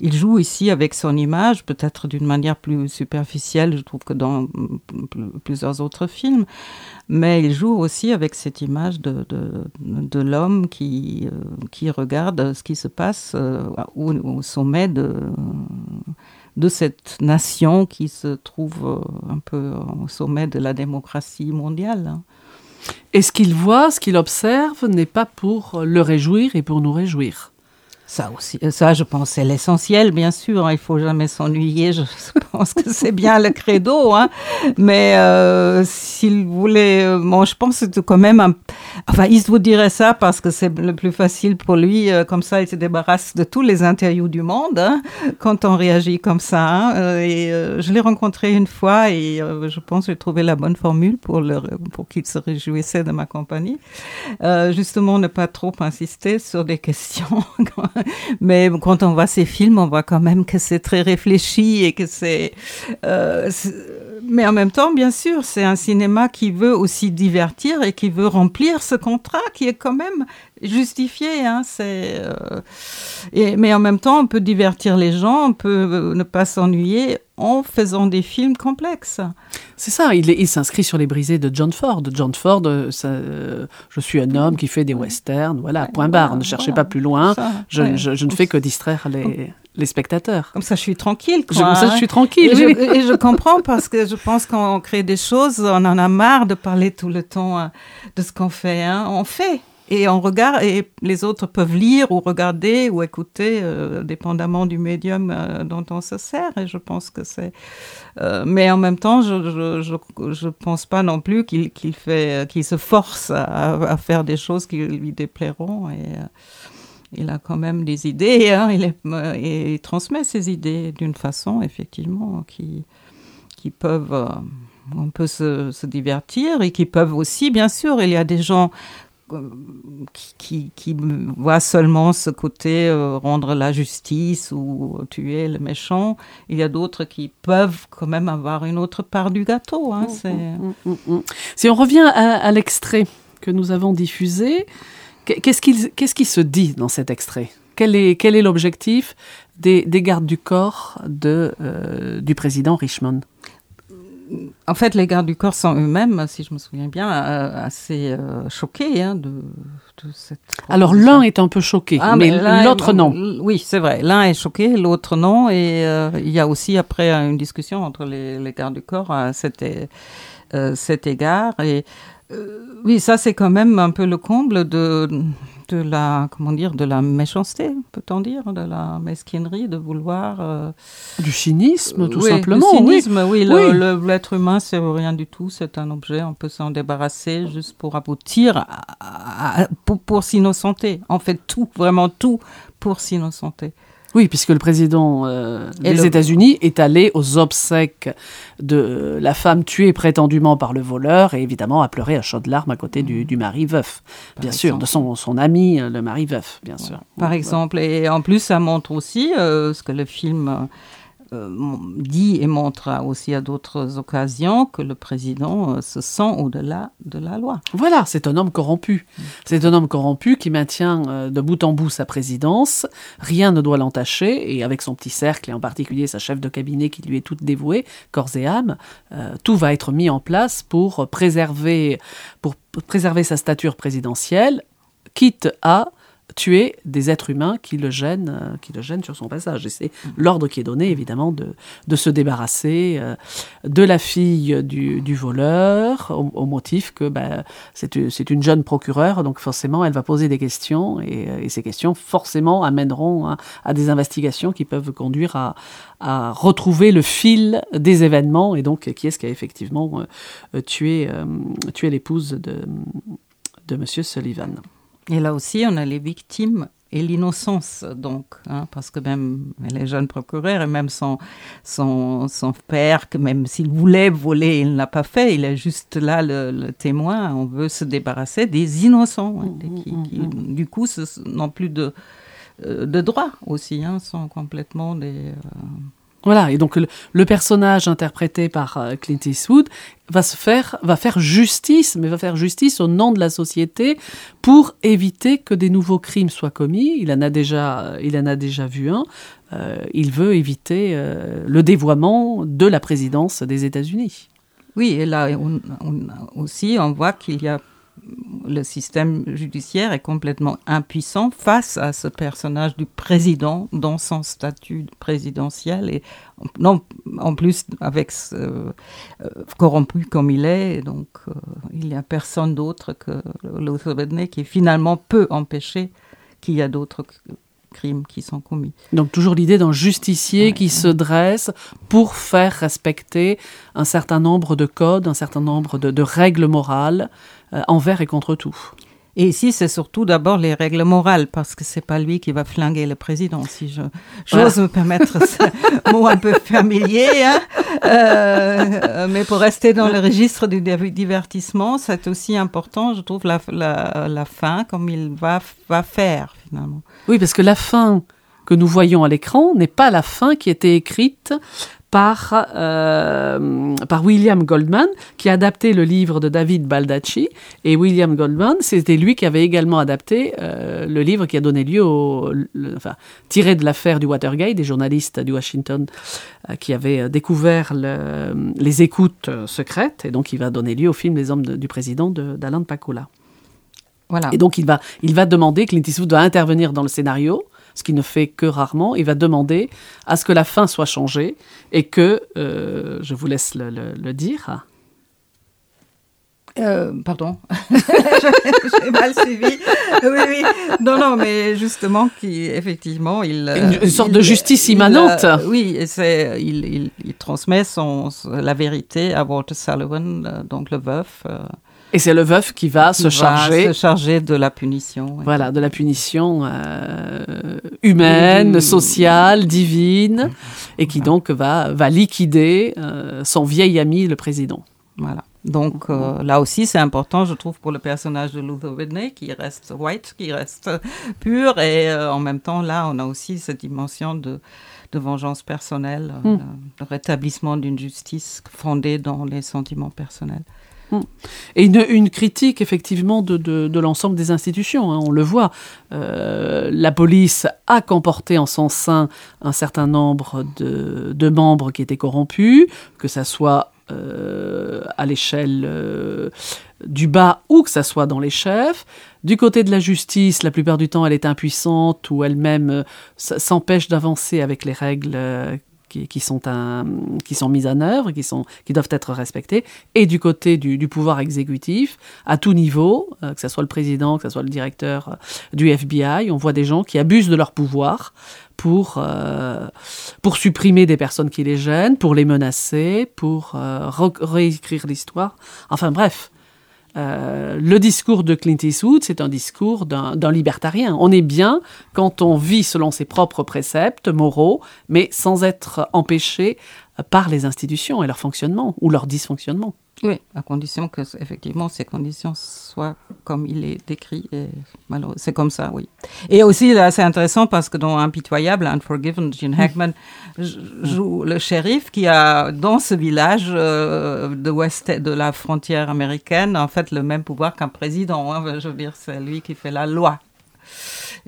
il joue ici avec son image, peut-être d'une manière plus superficielle, je trouve que dans plusieurs autres films, mais il joue aussi avec cette image de, l'homme qui, euh, qui regarde ce qui se passe euh, au, sommet de, cette nation qui se trouve euh, un peu au sommet de la démocratie mondiale. Et ce qu'il voit, ce qu'il observe, n'est pas pour le réjouir et pour nous réjouir. Ça aussi, euh, ça je pense c'est l'essentiel, bien sûr. Hein, il faut jamais s'ennuyer. Je pense que c'est bien le credo. Hein. Mais euh, s'il voulait, euh, bon, je pense que quand même, un... enfin, vous dirait ça parce que c'est le plus facile pour lui. comme ça, il se débarrasse de tous les interviews du monde hein, quand on réagit comme ça. Hein. et je l'ai rencontré une fois et je pense que j'ai trouvé la bonne formule pour pour qu'il se réjouissait de ma compagnie. justement, ne pas trop insister sur des questions. Mais quand on voit ces films, on voit quand même que c'est très réfléchi et que c'est. Euh, mais en même temps, bien sûr, c'est un cinéma qui veut aussi divertir et qui veut remplir ce contrat qui est quand même justifié. Hein, c'est, euh, et, mais en même temps, on peut divertir les gens, on peut euh, ne pas s'ennuyer en faisant des films complexes. C'est ça, il, il s'inscrit sur les brisées de John Ford. John Ford, euh, je suis un homme qui fait des westerns, voilà, point barre, ne cherchez pas plus loin, je, je, ne fais que distraire les, les spectateurs. Comme ça, je suis tranquille. Quoi, comme ça, je hein. suis tranquille. Et, je, et, je, comprends parce que je pense qu'on crée des choses, on en a marre de parler tout le temps de ce qu'on fait. Hein. On fait et on regarde et les autres peuvent lire ou regarder ou écouter euh, dépendamment du médium euh, dont on se sert et je pense que c'est euh, mais en même temps je je, je, pense pas non plus qu'il qu'il fait qu'il se force à, à, faire des choses qui lui déplairont et il a quand même des idées hein, il, est, et il transmet ses idées d'une façon effectivement qui qui peuvent on peut se, se, divertir et qui peuvent aussi, bien sûr, il y a des gens qui, qui, voit seulement ce côté euh, rendre la justice ou tuer le méchant. Il y a d'autres qui peuvent quand même avoir une autre part du gâteau. Hein, mm, mm, mm, si on revient à, l'extrait que nous avons diffusé, qu'est-ce qu'il qu'est-ce qui se dit dans cet extrait? Quel est, quel est l'objectif des, des, gardes du corps de, euh, du président Richmond? En fait, les gardes du corps sont eux-mêmes, si je me souviens bien, euh, assez euh, choqués hein, de, cette. Alors l'un est un peu choqué, ah, mais, l'autre non. Oui, c'est vrai. L'un est choqué, l'autre non. Et euh, il y a aussi après une discussion entre les, les gardes du corps à cet, cet égard. Et oui, ça c'est quand même un peu le comble de de la comment dire de la méchanceté peut-on dire de la mesquinerie de vouloir euh, du cynisme tout simplement du cynisme oui, l'être humain c'est rien du tout c'est un objet on peut s'en débarrasser juste pour aboutir pour, pour s'innocenter on fait tout vraiment tout pour s'innocenter oui, puisque le président euh, des États-Unis est allé aux obsèques de la femme tuée prétendument par le voleur et évidemment a pleuré à chaudes larmes à côté du, du mari veuf, bien sûr, de son, son ami, le mari veuf, bien sûr. Par exemple, et en plus, ça montre aussi euh, ce que le film euh, dit et montre aussi à d'autres occasions que le président euh, se sent au-delà de la loi. Voilà, c'est un homme corrompu. C'est un homme corrompu qui maintient euh, de bout en bout sa présidence. Rien ne doit l'entacher. Et avec son petit cercle, et en particulier sa chef de cabinet qui lui est toute dévouée, corps et âme, tout va être mis en place pour préserver, pour préserver sa stature présidentielle, quitte à tuer des êtres humains qui le gênent, euh, qui le gênent sur son passage. Et c'est l'ordre qui est donné, évidemment, de, de se débarrasser euh, de la fille du, du voleur, au, motif que bah, c'est une jeune procureure, donc forcément, elle va poser des questions, et, euh, et ces questions, forcément, amèneront hein, à des investigations qui peuvent conduire à, à retrouver le fil des événements, et donc qui est-ce qui a effectivement tué, tué l'épouse de, de M. Sullivan. Et là aussi, on a les victimes et l'innocence, donc, hein, parce que même les jeunes procureurs et même son, son, son père, que même s'il voulait voler, il ne l'a pas fait, il est juste là le, témoin, on veut se débarrasser des innocents, hein, mmh, qui, mmh, mmh. du coup n'ont plus de, euh, de droits aussi, hein, sont complètement des... Euh, voilà, et donc le, personnage interprété par euh, Clint Eastwood va se faire, va faire justice, mais va faire justice au nom de la société pour éviter que des nouveaux crimes soient commis. Il en a déjà, il en a déjà vu un. Euh, il veut éviter euh, le dévoiement de la présidence des États-Unis. Oui, et là aussi, on voit qu'il y a le système judiciaire est complètement impuissant face à ce personnage du président dans son statut présidentiel et non, en plus avec euh, corrompu comme il est, donc euh, il n'y a personne d'autre que Luther qui finalement peut empêcher qu'il y a d'autres crimes qui sont commis. Donc toujours l'idée d'un justicier qui se dresse pour faire respecter un certain nombre de codes, un certain nombre de, règles morales envers et contre tout. Et ici, c'est surtout d'abord les règles morales, parce que c'est pas lui qui va flinguer le président, si je j'ose me permettre ce mot un peu familier. Hein. Euh, mais pour rester dans le registre du divertissement, c'est aussi important, je trouve, la, la, la fin, comme il va, va faire finalement. Oui, parce que la fin que nous voyons à l'écran n'est pas la fin qui était écrite par, euh, par William Goldman, qui a adapté le livre de David Baldacci. Et William Goldman, c'était lui qui avait également adapté euh, le livre qui a donné lieu au. enfin, tiré de l'affaire du Watergate, des journalistes du Washington euh, qui avaient découvert les écoutes secrètes. Et donc, il va donner lieu au film Les hommes du président d'Alain de, Pakula. Voilà. Et donc, il va, il va demander, Clint Eastwood doit intervenir dans le scénario ce qui ne fait que rarement, il va demander à ce que la fin soit changée et que, euh, je vous laisse le, dire. Euh, pardon, j'ai mal suivi. Oui, oui. Non, non, mais justement, qui, effectivement, il. Une, sorte de justice immanente. oui, c'est, il, transmet son, la vérité à Walter Sullivan, euh, donc le veuf. Et c'est le veuf qui va se charger. se charger de la punition. Voilà, de la punition euh, humaine, sociale, divine, et qui donc va, va liquider euh, son vieil ami, le président. Voilà. Donc euh, là aussi, c'est important, je trouve, pour le personnage de Luther Whitney, qui reste white, qui reste pur, et en même temps, là, on a aussi cette dimension de, de vengeance personnelle, hmm. de rétablissement d'une justice fondée dans les sentiments personnels. Et une, critique effectivement de, l'ensemble des institutions, hein, on le voit. Euh, la police a comporté en son sein un certain nombre de, membres qui étaient corrompus, que ça soit euh, à l'échelle euh, du bas ou que ça soit dans les chefs. Du côté de la justice, la plupart du temps, elle est impuissante ou elle-même s'empêche d'avancer avec les règles qui, sont qui sont mises en œuvre, qui, sont, qui doivent être respectées, et du côté du, pouvoir exécutif, à tout niveau, euh, que ce soit le président, que ce soit le directeur euh, du FBI, on voit des gens qui abusent de leur pouvoir pour, euh, pour supprimer des personnes qui les gênent, pour les menacer, pour réécrire l'histoire. Enfin bref, euh, le discours de Clint Eastwood, c'est un discours d'un libertarien. On est bien quand on vit selon ses propres préceptes moraux, mais sans être empêché par les institutions et leur fonctionnement ou leur dysfonctionnement. Oui, à condition que effectivement ces conditions soient comme il est décrit. C'est comme ça, oui. Et aussi, c'est intéressant parce que dans Impitoyable, Unforgiven, Gene mm. Hackman joue le shérif qui a dans ce village euh, de de la frontière américaine en fait le même pouvoir qu'un président. Hein. je veux dire, c'est lui qui fait la loi.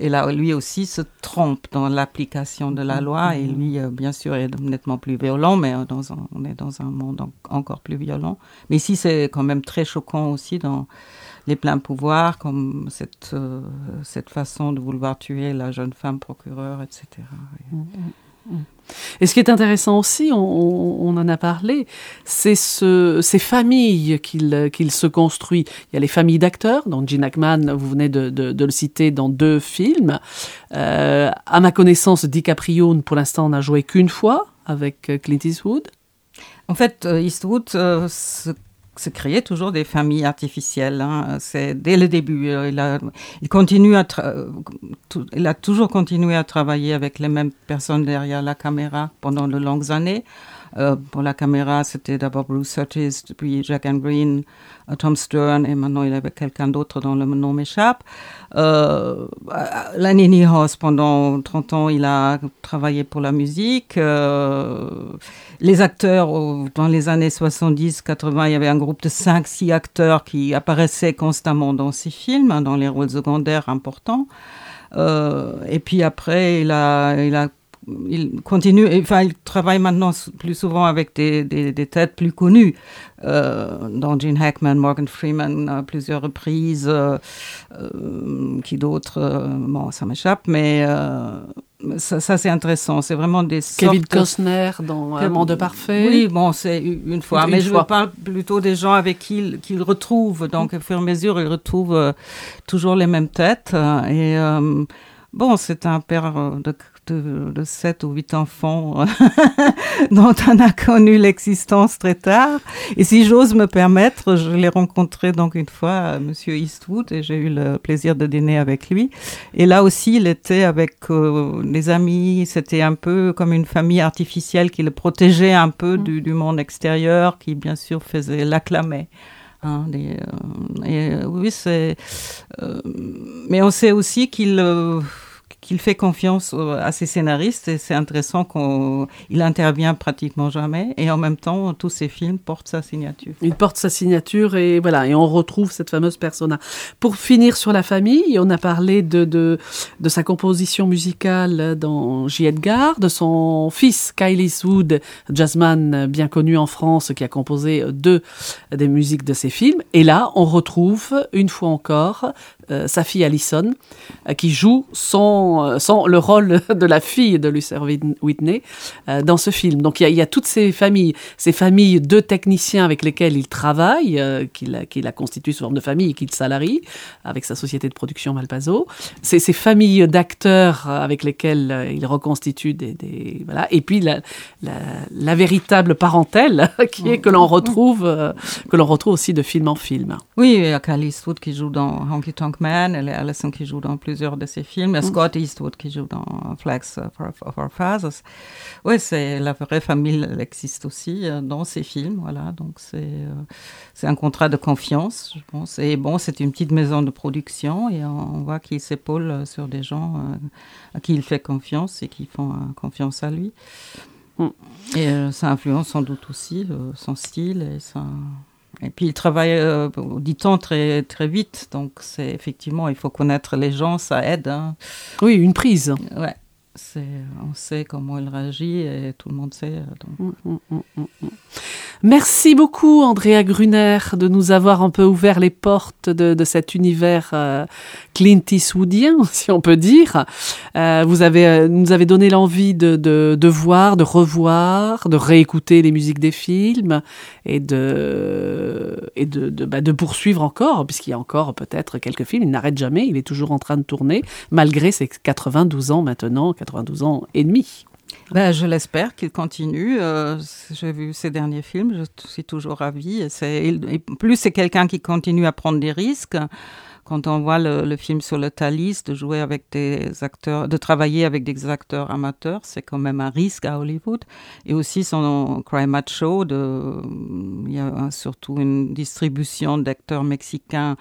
Et là, lui aussi se trompe dans l'application de la loi. Et lui, euh, bien sûr, est nettement plus violent, mais euh, on est dans un monde encore plus violent. Mais ici, c'est quand même très choquant aussi dans les pleins pouvoirs, comme cette, euh, cette façon de vouloir tuer la jeune femme procureure, etc. Et ce qui est intéressant aussi, on, en a parlé, c'est ce, ces familles qu'il se construit. Il y a les familles d'acteurs, dont Gene Hackman, vous venez de, le citer dans deux films. Euh, à ma connaissance, DiCaprio, pour l'instant, n'a joué qu'une fois avec Clint Eastwood. En fait, euh, Eastwood euh, créer toujours des familles artificielles. Hein. C'est dès le début. Euh, il continue à, il a toujours continué à travailler avec les mêmes personnes derrière la caméra pendant de longues années. Euh, pour la caméra, c'était d'abord Bruce Surtees, puis Jack and Green, euh, Tom Stern, et maintenant il y avait quelqu'un d'autre dont le nom m'échappe. Euh, Lanini House, pendant 30 ans, il a travaillé pour la musique. Euh, les acteurs, dans les années 70-80, il y avait un groupe de 5-6 acteurs qui apparaissaient constamment dans ces films, hein, dans les rôles secondaires importants. Euh, et puis après, il a il continue, enfin, il travaille maintenant plus souvent avec des, des, têtes plus connues, euh, dont Gene Hackman, Morgan Freeman à plusieurs reprises, euh, euh, qui d'autres, bon, ça m'échappe, mais ça, ça c'est intéressant. C'est vraiment des Kevin Costner dans Un monde parfait. Oui, bon, c'est une fois, mais je parle plutôt des gens avec qui il, retrouve, donc au fur et à mesure, il retrouve toujours les mêmes têtes et Bon, c'est un père de, de, sept ou huit enfants dont on a connu l'existence très tard. Et si j'ose me permettre, je l'ai rencontré donc une fois, Monsieur Eastwood, et j'ai eu le plaisir de dîner avec lui. Et là aussi, il était avec euh, des amis. C'était un peu comme une famille artificielle qui le protégeait un peu mm. du, monde extérieur, qui bien sûr faisait l'acclamait. Hein, euh, et euh, oui, c'est. mais on sait aussi qu'il qu'il fait confiance à ses scénaristes et c'est intéressant qu'il intervient pratiquement jamais et en même temps tous ses films portent sa signature. Il porte sa signature et voilà et on retrouve cette fameuse persona. Pour finir sur la famille, on a parlé de de, de sa composition musicale dans J. Edgar, de son fils Kyle Eastwood, jazzman bien connu en France qui a composé deux des musiques de ses films et là on retrouve une fois encore sa fille Allison, euh, qui joue son, euh, son, le rôle de la fille de Luther Whitney dans ce film. Donc il y, a, il y, a, toutes ces familles, ces familles de techniciens avec lesquels il travaille, qu'il a, qu'il a constitué sous forme de famille et qu'il salarie avec sa société de production Malpaso. Ces familles d'acteurs avec lesquels il reconstitue des, des voilà. Et puis la, la, la, véritable parentèle qui est que l'on retrouve, que l'on retrouve aussi de film en film. Oui, il y a Eastwood qui joue dans Honky Tonk Elle est Alison qui joue dans plusieurs de ses films, et. Scott Eastwood qui joue dans Flags of Our Fathers. Oui, c'est la vraie famille, elle existe aussi euh, dans ces films, voilà. Donc c'est euh, c'est un contrat de confiance, je pense. Et bon, c'est une petite maison de production et on, voit qu'il s'épaule sur des gens euh, à qui il fait confiance et qui font confiance à lui. Mm. Et ça influence sans doute aussi son style et sa et puis il travaille, euh, dit-on, très, très vite. Donc c'est effectivement, il faut connaître les gens, ça aide. Hein. Oui, une prise. Ouais. On sait comment il réagit et tout le monde sait. Euh, donc. Mm, mm, mm, Merci beaucoup, Andrea Gruner, de nous avoir un peu ouvert les portes de, cet univers euh, Clint Eastwoodien, si on peut dire. Euh, vous avez, euh, nous avez donné l'envie de, de, voir, de revoir, de réécouter les musiques des films et de, et de, bah, de poursuivre encore, puisqu'il y a encore peut-être quelques films. Il n'arrête jamais, il est toujours en train de tourner, malgré ses 92 ans maintenant, 92 ans et demi. Ben, je l'espère qu'il continue. Euh, j'ai vu ses derniers films, je suis toujours ravie. Et, plus c'est quelqu'un qui continue à prendre des risques. Quand on voit le, film sur le Thalys, de jouer avec des acteurs, de travailler avec des acteurs amateurs, c'est quand même un risque à Hollywood. Et aussi son Cry Macho, de, il y a surtout une distribution d'acteurs mexicains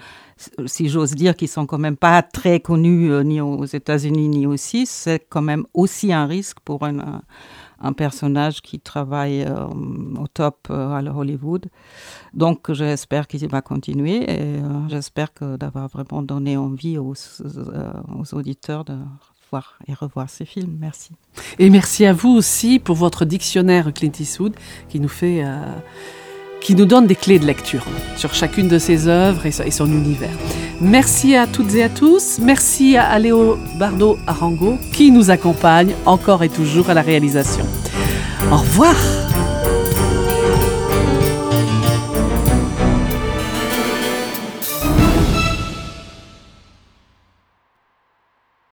si j'ose dire, qui sont quand même pas très connus euh, ni aux États-Unis ni aussi, c'est quand même aussi un risque pour un, un personnage qui travaille euh, au top euh, à Hollywood. Donc j'espère qu'il va continuer et j'espère que d'avoir vraiment donné envie aux, aux auditeurs de voir et revoir ces films. Merci. Et merci à vous aussi pour votre dictionnaire Clint Eastwood qui nous fait qui nous donne des clés de lecture sur chacune de ses œuvres et son univers. Merci à toutes et à tous. Merci à Léo Bardo Arango qui nous accompagne encore et toujours à la réalisation. Au revoir